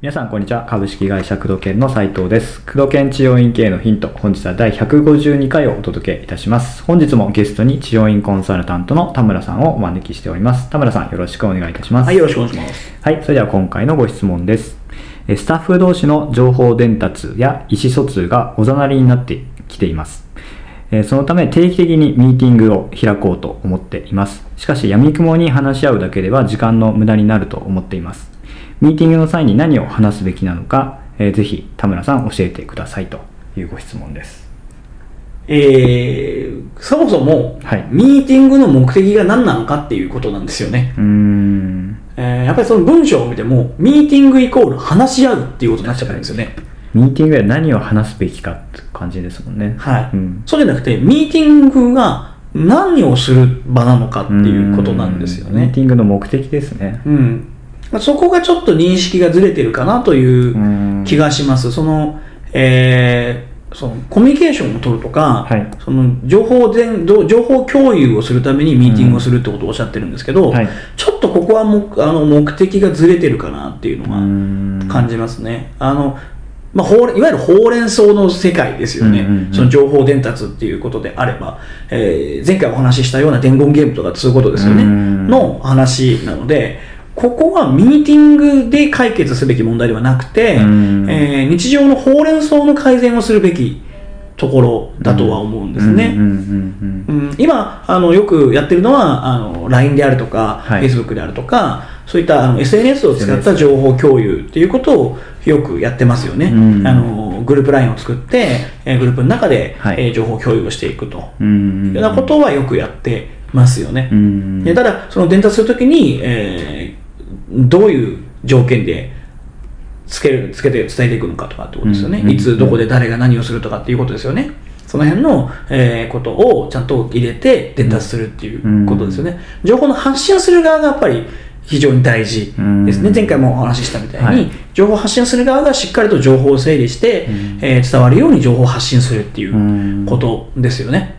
皆さん、こんにちは。株式会社工藤研の斉藤です。工藤研治療院経営のヒント。本日は第152回をお届けいたします。本日もゲストに治療院コンサルタントの田村さんをお招きしております。田村さん、よろしくお願いいたします。はい、よろしくお願いします。はい、それでは今回のご質問です。えスタッフ同士の情報伝達や意思疎通がおざなりになってきています。えーそのため定期的にミーティングを開こうと思っています。しかし、闇雲に話し合うだけでは時間の無駄になると思っています。ミーティングの際に何を話すべきなのか、えーぜひ田村さん教えてくださいというご質問です。えー、そもそも、はいミーティングの目的が何なのかっていうことなんですよね。うーん。えー、やっぱりその文章を見ても、ミーティングイコール話し合うっていうことになっちゃってるんですよね。ミーティングで何を話すべきかって感じですもんね。はい。うん。そうじゃなくて、ミーティングが何をする場なのかっていうことなんですようんミーねテ。ィングの目的ですね。うん。まあそこがちょっと認識がずれてるかなといううん気がします。その、えーそのコミュニケーションを取るとか、はいその情報伝ど情報共有をするためにミーティングをするってことをおっしゃってるんですけど、はいちょっとここはもあの目的がずれてるかなっていうのうんは感じますね。あのまあ、ほうれいわゆるほうれん草の世界ですよね、うんうんうんその情報伝達っていうことであれば、えー前回お話ししたような伝言ゲームとかそういうことですよね、うんの話なので、ここはミーティングで解決すべき問題ではなくて、うんえー日常のほうれん草の改善をするべきところだとは思うんですね。うんうんうん。うん今あのよくやってるのはあの LINE であるとか、はい。Facebook であるとかそういったあの SNS を使った情報共有っていうことをよくやってますよね、うん。あのグループ LINE を作って、えーグループの中で、はい。えー情報共有をしていくと。いうようなことはよくやってますよね、うんでただその伝達するときに、えーどういう条件でつけるつけて伝えていくのかとかってことですよね、うんいつどこで誰が何をするとかっていうことですよね。その辺の、えーことをちゃんと入れて伝達するっていうことですよね、情報の発信する側がやっぱり非常に大事ですね、うん。前回もお話ししたみたいに、はい。情報を発信する側がしっかりと情報を整理して、うん。えー伝わるように情報を発信するっていうことですよね、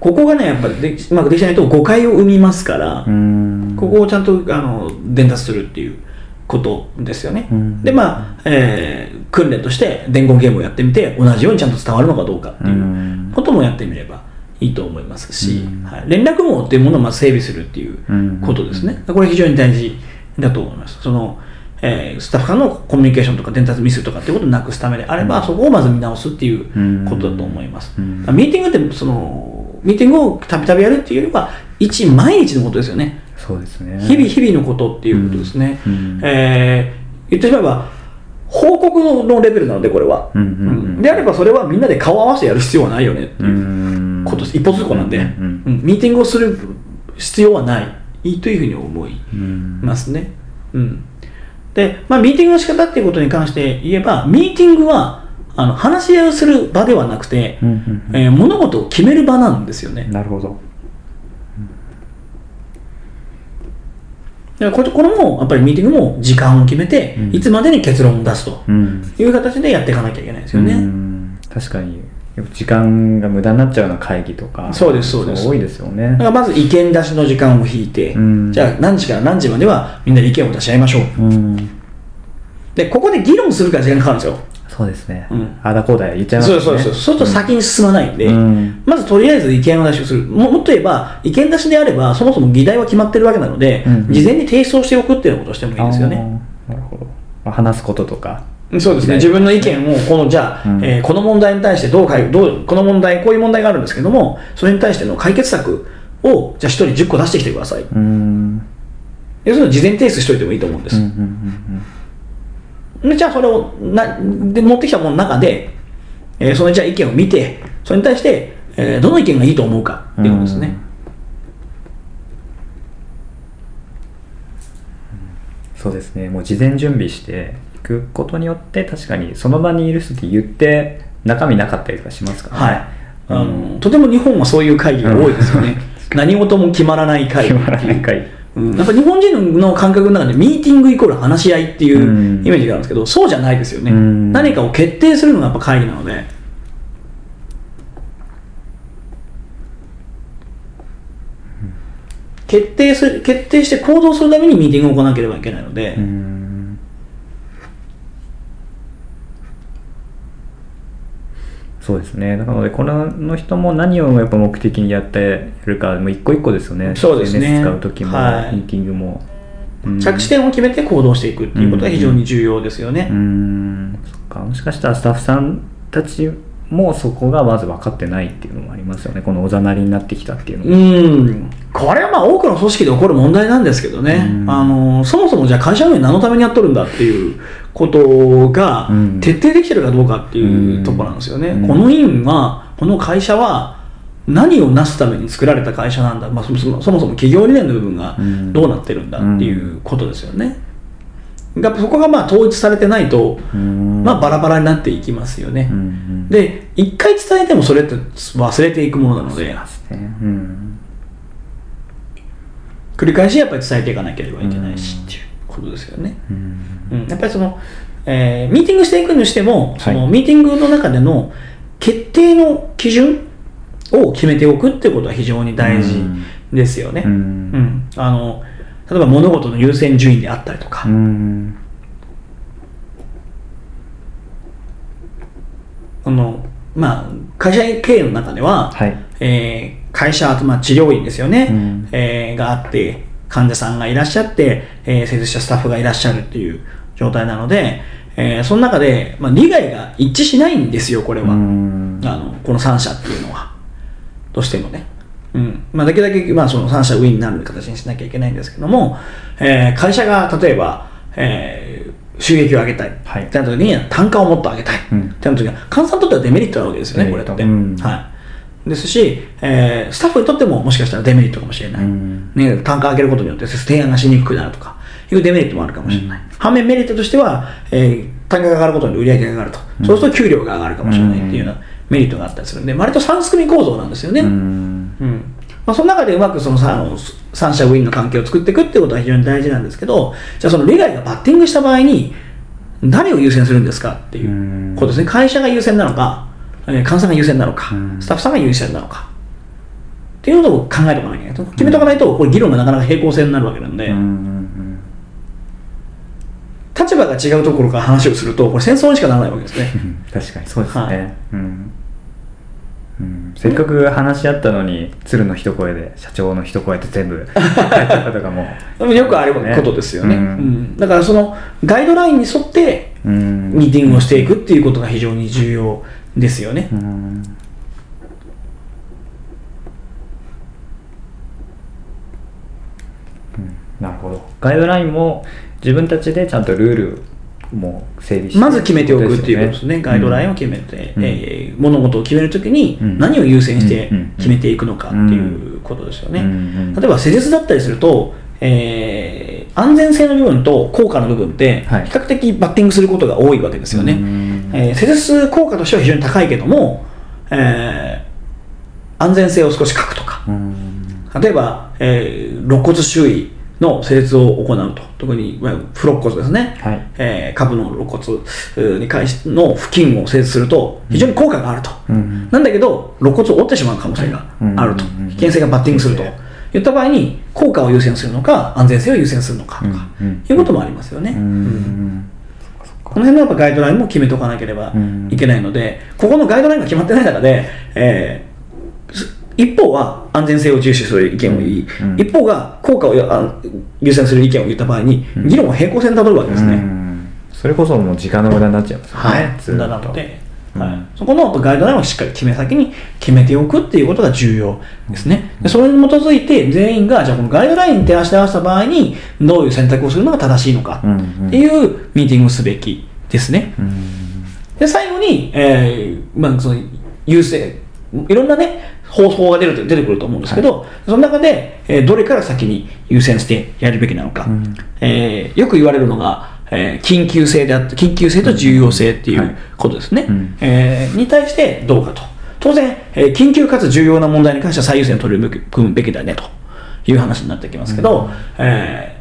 ここがねやっぱりでうまくできないと誤解を生みますから、うん。ここをちゃんとあの伝達するっていうことですよね。うん。で、まあ、えー訓練として伝言ゲームをやってみて、同じようにちゃんと伝わるのかどうかっていううん。こともやってみればいいと思いますし、うん。はい、連絡網っていうものをまず整備するっていうことですね。これ非常に大事だと思います。そのえースタッフ間のコミュニケーションとか伝達ミスとかっていうことをなくすためであれば、そこをまず見直すっていうことだと思います。うん。ミーティングってそのミーティングをたびたびやるっていうよりは一毎日のことですよね。そうですね。日々日々のことっていうことですね。うん。うん。えー言ってしまえば、報告のレベルなので、これは。うんうんうん。うん。であれば、それはみんなで顔合わせてやる必要はないよねってう。いうんこと。一歩通行なんで、うんうんミーティングをする必要はないというふうに思いうんますね。うん。で、まあ、ミーティングの仕方っていうことに関して言えば、ミーティングは、あの話し合いをする場ではなくて、えー物事を決める場なんですよね。なるほどだからこれこれも、やっぱりミーティングも時間を決めて、うんいつまでに結論を出すとうんいう形でやっていかなきゃいけないですよね。うん確かに時間が無駄になっちゃうような会議とかそうですそうです。多いですよね。だからまず意見出しの時間を引いて、うん。じゃあ何時から何時まではみんなで意見を出し合いましょう。うん。で、ここで議論するから時間がかかるんですよ。そうですね。うん。ああだこうだ言っちゃいますよね。そうそうそう。そうすると先に進まないんで、うん。まずとりあえず意見を出しをする。ももっと言えば、意見出しであれば、そもそも議題は決まってるわけなので、事前に提出をしておくっていうことをしてもいいですよね。なるほど、まあ、話すこととかそうですね。自分の意見を、この、じゃあ、うんえーこの問題に対してどうかい、どう、この問題、こういう問題があるんですけども、それに対しての解決策を、じゃあ一人10個出してきてください。うん要するに事前提出しといてもいいと思うんです。うんうんうんでじゃあそれをなで持ってきたものの中で、えーそのじゃあ意見を見て、それに対して、えーどの意見がいいと思うかっていうことですね。そうですね。もう事前準備していくことによって確かにその場にいる人って言って中身なかったりとかしますからはい。あのとても日本はそういう会議が多いですよね。何事も決まらない会。議決まらない会。議うん。やっぱ日本人の感覚の中でミーティングイコール話し合いっていううん。イメージがあるんですけど、そうじゃないですよね。うん。何かを決定するのがやっぱ会議なので。決定する決定して行動するためにミーティングを行わなければいけないので、うん。そうですね。なのでこの人も何をやっぱ目的にやってるかもう一個一個ですよね。そうですね。使う時も、はい。ミーティングも、うん。着地点を決めて行動していくっていうことが非常に重要ですよね。うん。そっか。もしかしたらスタッフさんたちもそこがまず分かってないっていうのもありますよね。このおざなりになってきたっていうのも、うん、これはまあ多くの組織で起こる問題なんですけどね、うん。あのそもそもじゃあ会社運営何のためにやっとるんだっていうことがうん。徹底できてるかどうかっていうところなんですよね、うん。この院はこの会社は何を成すために作られた会社なんだ、まあ、そもそもそもそも企業理念の部分がうん。どうなってるんだっていうことですよね、やっぱそこがまあ統一されてないと、うん。まあ、バラバラになっていきますよね、うんうん。で一回伝えてもそれって忘れていくものなので、ね。うん。繰り返しやっぱり伝えていかなければいけないしっていうことですよね。うん。うん、やっぱりその、えーミーティングしていくにしても、そのはいミーティングの中での決定の基準を決めておくってことは非常に大事ですよね。ううんん。あの例えば物事の優先順位であったりとか、うんあのまあ、会社経営の中では、はいえー会社、まあ、治療院ですよね、うんえーがあって、患者さんがいらっしゃって、えー施術者スタッフがいらっしゃるっていう状態なので、えーその中で、まあ、利害が一致しないんですよ、これは。うんあのこの3社っていうのは。どうしてもね。うんまあ、できるだけ、まあ、その3社ウィンになる形にしなきゃいけないんですけども、えー会社が例えば、えー収益を上げたい。はいってなった時に単価をもっと上げたい。うんってなった時には、患者さんにとってはデメリットなわけですよね、これって。うんはい。ですし、えースタッフにとってももしかしたらデメリットかもしれない。うんね、単価を上げることによって提案がしにくくなるとかいうデメリットもあるかもしれない。反面メリットとしては、えー単価が上がることに売り上げが上がると。そうすると給料が上がるかもしれないっていうようなメリットがあったりするんで、割と三すくみ構造なんですよね。うんうん。まあ、その中でうまくそのさあの三者ウィンの関係を作っていくってことは非常に大事なんですけど、じゃあその利害がバッティングした場合に、誰を優先するんですかっていうことですね。会社が優先なのか、えー患者が優先なのかう、ん。スタッフさんが優先なのか。っていうのを考えておかなきゃいけない。決めておかないと、これ議論がなかなか平行線になるわけなんで、立場が違うところから話をすると、これ戦争にしかならないわけですね。うん。確かにそうですね、はい。うんうん。せっかく話し合ったのに鶴の一声で社長の一声で全部やったとかも。よくあることですよね。ううん。んだからそのガイドラインに沿ってうん。ミーティングをしていくっていうことが非常に重要ですよね。なるほど。ガイドラインも自分たちでちゃんとルールも整備して。まず決めておくっていうことですね。ガイドラインを決めて、うん。えー物事を決めるときにうん。何を優先してうん。決めていくのかっていうことですよね。例えば施術だったりすると、えー安全性の部分と効果の部分って比はい。較的バッティングすることが多いわけですよね。うん。えー施術効果としては非常に高いけども、えー安全性を少し書くとか、うん。例えば、えー肋骨周囲の施術を行うと、特にまあ不肋骨ですね、はい。えー下部の肋骨えーに関しての付近を施術すると、非常に効果があると、うん。なんだけど、肋骨を折ってしまう可能性があると、うん。危険性がバッティングすると。いった場合に、効果を優先するのか、安全性を優先するのかとか、うん。いうこともありますよね。この辺のやっぱガイドラインも決めておかなければうん。いけないので、ここのガイドラインが決まってない中で、え一方は安全性を重視する意見を言い、うん。一方が効果をあ優先する意見を言った場合に、うん。議論は平行線たどるわけですね。うん。それこそもう時間の無駄になっちゃいますよね、はい、ずっと。なので、うん。はい、そこのガイドラインをしっかり決め先に決めておくっていうことが重要ですね。でそれに基づいて全員が、じゃあこのガイドラインに照らし合わせた場合に、どういう選択をするのが正しいのかっていうミーティングをすべきですね。うん。で、最後に、えーまあ、その、優先、いろんなね、方法が出ると出てくると思うんですけど、その中で、えーどれから先に優先してやるべきなのか、うん。えーよく言われるのが、えー緊急性であって、緊急性と重要性っていはい。うことですね。うん。えーに対してどうかと。当然、えー緊急かつ重要な問題に関しては最優先を取り組むべきだねと。いう話になってきますけど、えー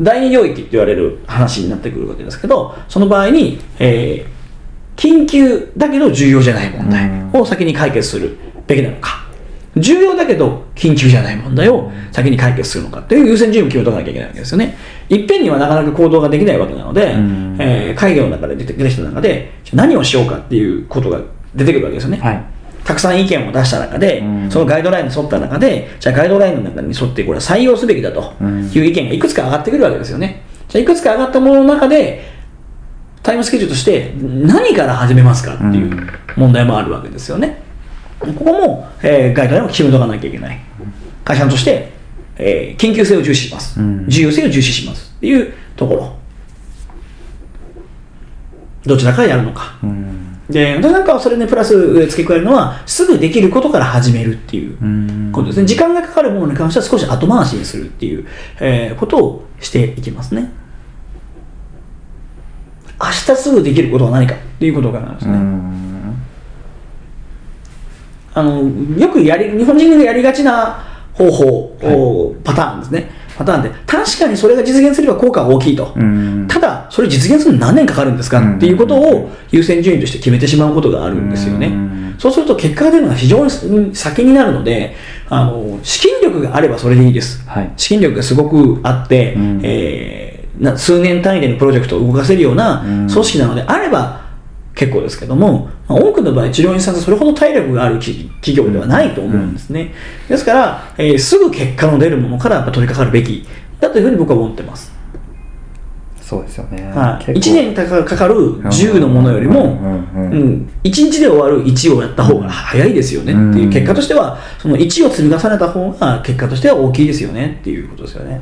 第二領域って言われる話になってくるわけですけど、その場合に、えー緊急だけど重要じゃない問題を先に解決するべきなのか、重要だけど緊急じゃない問題を先に解決するのかっていう優先順位を決めとかなきゃいけないわけですよね。いっぺんにはなかなか行動ができないわけなので、うんえー会議の中で出て出てきた中で、何をしようかっていうことが出てくるわけですよね。はい。たくさん意見を出した中で、うんそのガイドラインに沿った中で、じゃあガイドラインの中に沿ってこれは採用すべきだとうんいう意見がいくつか上がってくるわけですよね。じゃあいくつか上がったものの中で、タイムスケジュールとして何から始めますかっていううん問題もあるわけですよね。ここも、えーガイドラインを決めとかなきゃいけない。会社として、えー緊急性を重視します、うん重要性を重視しますっていうところ。どちらからやるのか。うん。で、私なんかはそれにプラス付け加えるのは、すぐできることから始めるっていううんことですね。時間がかかるものに関しては少し後回しにするっていう、えーことをしていきますね。明日すぐできることは何かっていうことからですうね。ん。あの、よくやり、日本人がやりがちな方法、おパターンですね。パターンで、確かにそれが実現すれば効果が大きいと。うん。ただ、それ実現するのに何年かかるんですかうんっていうことを優先順位として決めてしまうことがあるんですよねうん。そうすると結果が出るのが非常に先になるので、あの、資金力があればそれでいいです。はい。資金力がすごくあって、うんえーな数年単位でのプロジェクトを動かせるようなうん組織なのであれば結構ですけども、まあ多くの場合、治療院さんがそれほど体力がある企企業ではないと思うんですね。ですから、えーすぐ結果の出るものからやっぱ取り掛かるべきだというふうに僕は思ってます。そうですよね。はい、1結構年かかる10のものよりも、うん、1日で終わる1をやった方が早いですよねっていう結果としては、その1を積み重ねた方が結果としては大きいですよねっていうことですよね。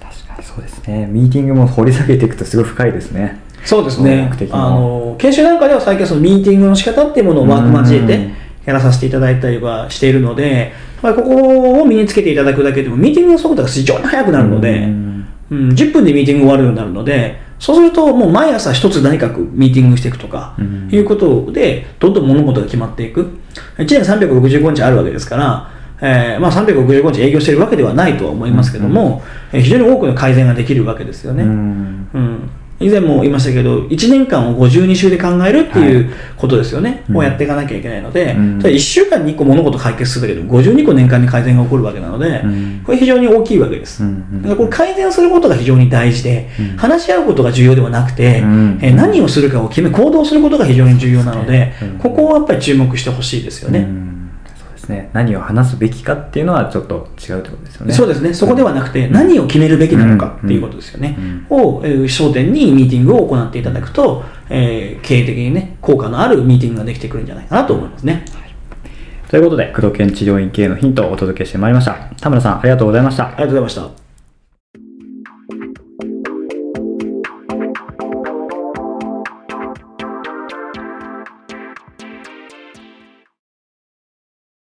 確かにそうですね。ミーティングも掘り下げていくとすごい深いですね。そうですね。あの、研修なんかでは最近はそのミーティングの仕方っていうものをワーク交えてやらさせていただいたりはしているので、まあ、ここを身につけていただくだけでも、ミーティングの速度が非常に速くなるので、うん。うん、10分でミーティング終わるようになるので、そうするともう毎朝一つ何かミーティングしていくとか、うん。いうことで、どんどん物事が決まっていく。1年365日あるわけですから、えーまあ、365日営業しているわけではないとは思いますけども、えー非常に多くの改善ができるわけですよね。うん。うん以前も言いましたけど、1年間を52週で考えるっていうことですよね。うん。をやっていかなきゃいけないので、うん。それ1週間に1個物事解決する。だけでも52個年間に改善が起こるわけなので、うん。これ非常に大きいわけです。うんだからこれ改善することが非常に大事で、うん。話し合うことが重要ではなくて、うん。えー何をするかを決め、行動することが非常に重要なので、うん。ここをやっぱり注目してほしいですよね。ですね。何を話すべきかっていうのはちょっと違うってことですよね。そうですね。そこではなくて、何を決めるべきなのかっていうことですよね。を、えー焦点にミーティングを行っていただくと、えー経営的にね、効果のあるミーティングができてくるんじゃないかなと思いますね。ということで、工藤研治療院系のヒントをお届けしてまいりました。田村さん、ありがとうございましたあり。がとうございました。